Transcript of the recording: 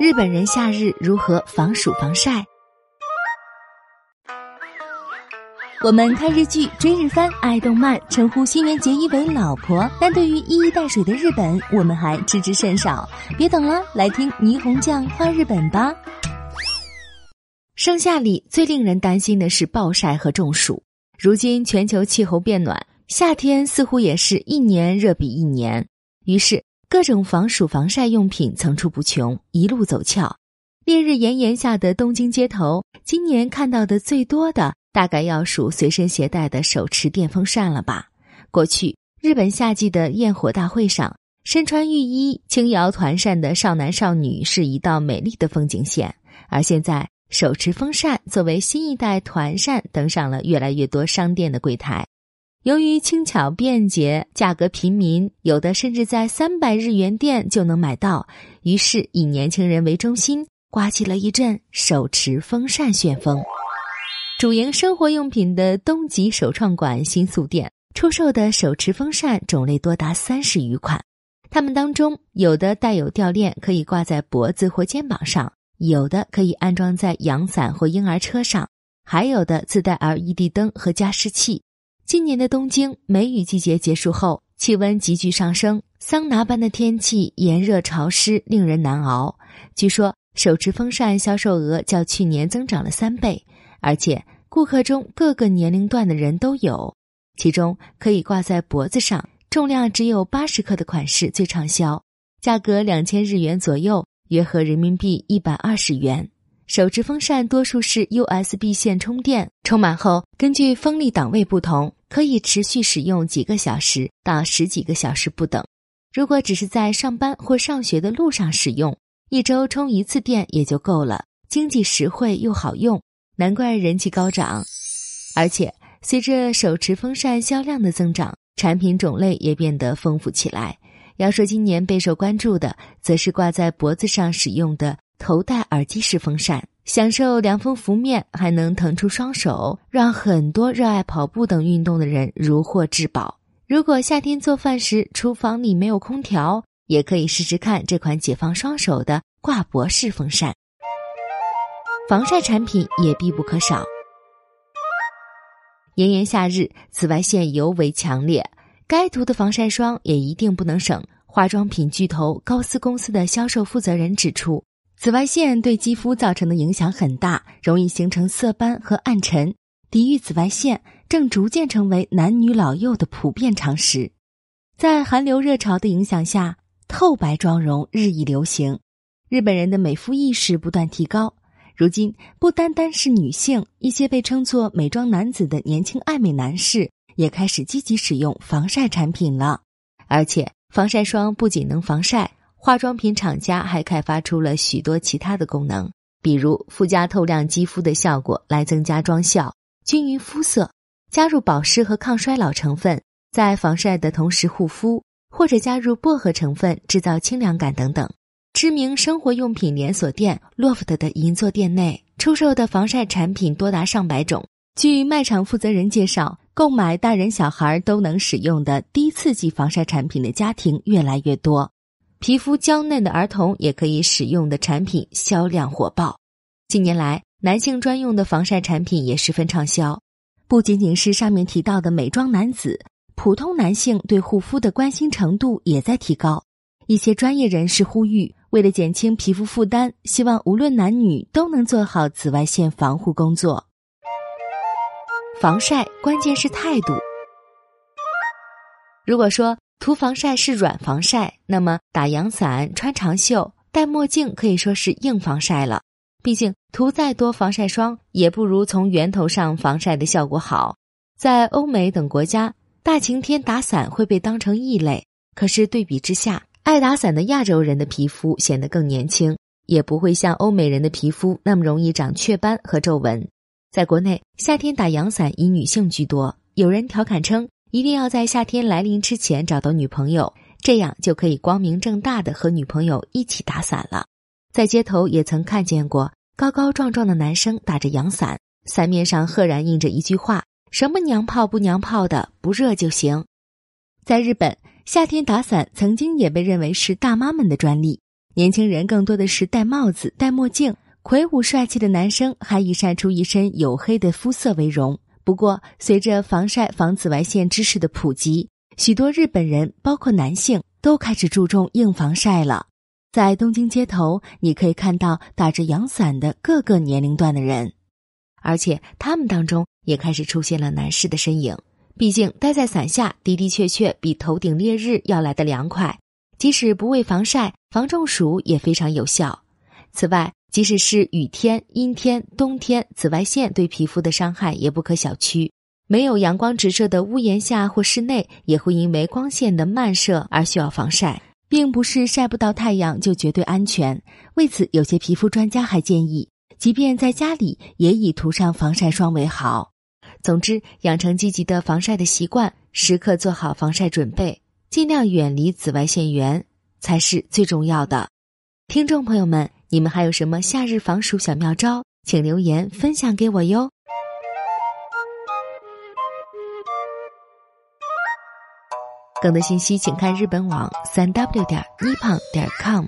日本人夏日如何防暑防晒？我们看日剧、追日番、爱动漫，称呼新垣结衣为老婆，但对于一衣带水的日本，我们还知之甚少。别等了，来听霓虹酱画日本吧。盛夏里最令人担心的是暴晒和中暑。如今全球气候变暖，夏天似乎也是一年热比一年，于是。各种防暑防晒用品层出不穷，一路走俏。烈日炎炎下的东京街头，今年看到的最多的，大概要数随身携带的手持电风扇了吧？过去日本夏季的焰火大会上，身穿浴衣、轻摇团扇的少男少女是一道美丽的风景线，而现在手持风扇作为新一代团扇登上了越来越多商店的柜台。由于轻巧便捷，价格平民，有的甚至在三百日元店就能买到。于是以年轻人为中心，刮起了一阵手持风扇旋风。主营生活用品的东极首创馆新宿店出售的手持风扇种类多达三十余款，它们当中有的带有吊链，可以挂在脖子或肩膀上；有的可以安装在阳伞或婴儿车上；还有的自带 LED 灯和加湿器。今年的东京梅雨季节结束后，气温急剧上升，桑拿般的天气，炎热潮湿，令人难熬。据说手持风扇销售额较去年增长了三倍，而且顾客中各个年龄段的人都有。其中可以挂在脖子上，重量只有八十克的款式最畅销，价格两千日元左右，约合人民币一百二十元。手持风扇多数是 USB 线充电，充满后根据风力档位不同。可以持续使用几个小时到十几个小时不等。如果只是在上班或上学的路上使用，一周充一次电也就够了，经济实惠又好用，难怪人气高涨。而且随着手持风扇销量的增长，产品种类也变得丰富起来。要说今年备受关注的，则是挂在脖子上使用的头戴耳机式风扇。享受凉风拂面，还能腾出双手，让很多热爱跑步等运动的人如获至宝。如果夏天做饭时厨房里没有空调，也可以试试看这款解放双手的挂脖式风扇。防晒产品也必不可少。炎炎夏日，紫外线尤为强烈，该涂的防晒霜也一定不能省。化妆品巨头高斯公司的销售负责人指出。紫外线对肌肤造成的影响很大，容易形成色斑和暗沉。抵御紫外线正逐渐成为男女老幼的普遍常识。在韩流热潮的影响下，透白妆容日益流行，日本人的美肤意识不断提高。如今，不单单是女性，一些被称作“美妆男子”的年轻爱美男士也开始积极使用防晒产品了。而且，防晒霜不仅能防晒。化妆品厂家还开发出了许多其他的功能，比如附加透亮肌肤的效果来增加妆效、均匀肤色，加入保湿和抗衰老成分，在防晒的同时护肤，或者加入薄荷成分制造清凉感等等。知名生活用品连锁店 LOFT 的银座店内出售的防晒产品多达上百种。据卖场负责人介绍，购买大人小孩都能使用的低刺激防晒产品的家庭越来越多。皮肤娇嫩的儿童也可以使用的产品销量火爆。近年来，男性专用的防晒产品也十分畅销。不仅仅是上面提到的美妆男子，普通男性对护肤的关心程度也在提高。一些专业人士呼吁，为了减轻皮肤负担，希望无论男女都能做好紫外线防护工作。防晒关键是态度。如果说，涂防晒是软防晒，那么打阳伞、穿长袖、戴墨镜可以说是硬防晒了。毕竟涂再多防晒霜，也不如从源头上防晒的效果好。在欧美等国家，大晴天打伞会被当成异类。可是对比之下，爱打伞的亚洲人的皮肤显得更年轻，也不会像欧美人的皮肤那么容易长雀斑和皱纹。在国内，夏天打阳伞以女性居多。有人调侃称。一定要在夏天来临之前找到女朋友，这样就可以光明正大的和女朋友一起打伞了。在街头也曾看见过高高壮壮的男生打着阳伞，伞面上赫然印着一句话：“什么娘炮不娘炮的，不热就行。”在日本，夏天打伞曾经也被认为是大妈们的专利。年轻人更多的是戴帽子、戴墨镜，魁梧帅气的男生还以晒出一身黝黑的肤色为荣。不过，随着防晒防紫外线知识的普及，许多日本人，包括男性，都开始注重硬防晒了。在东京街头，你可以看到打着阳伞的各个年龄段的人，而且他们当中也开始出现了男士的身影。毕竟待在伞下的的确确比头顶烈日要来的凉快，即使不为防晒，防中暑也非常有效。此外，即使是雨天、阴天、冬天，紫外线对皮肤的伤害也不可小觑。没有阳光直射的屋檐下或室内，也会因为光线的漫射而需要防晒，并不是晒不到太阳就绝对安全。为此，有些皮肤专家还建议，即便在家里，也以涂上防晒霜为好。总之，养成积极的防晒的习惯，时刻做好防晒准备，尽量远离紫外线源，才是最重要的。听众朋友们，你们还有什么夏日防暑小妙招？请留言分享给我哟。更多信息，请看日本网三 w 点 nippon 点 com。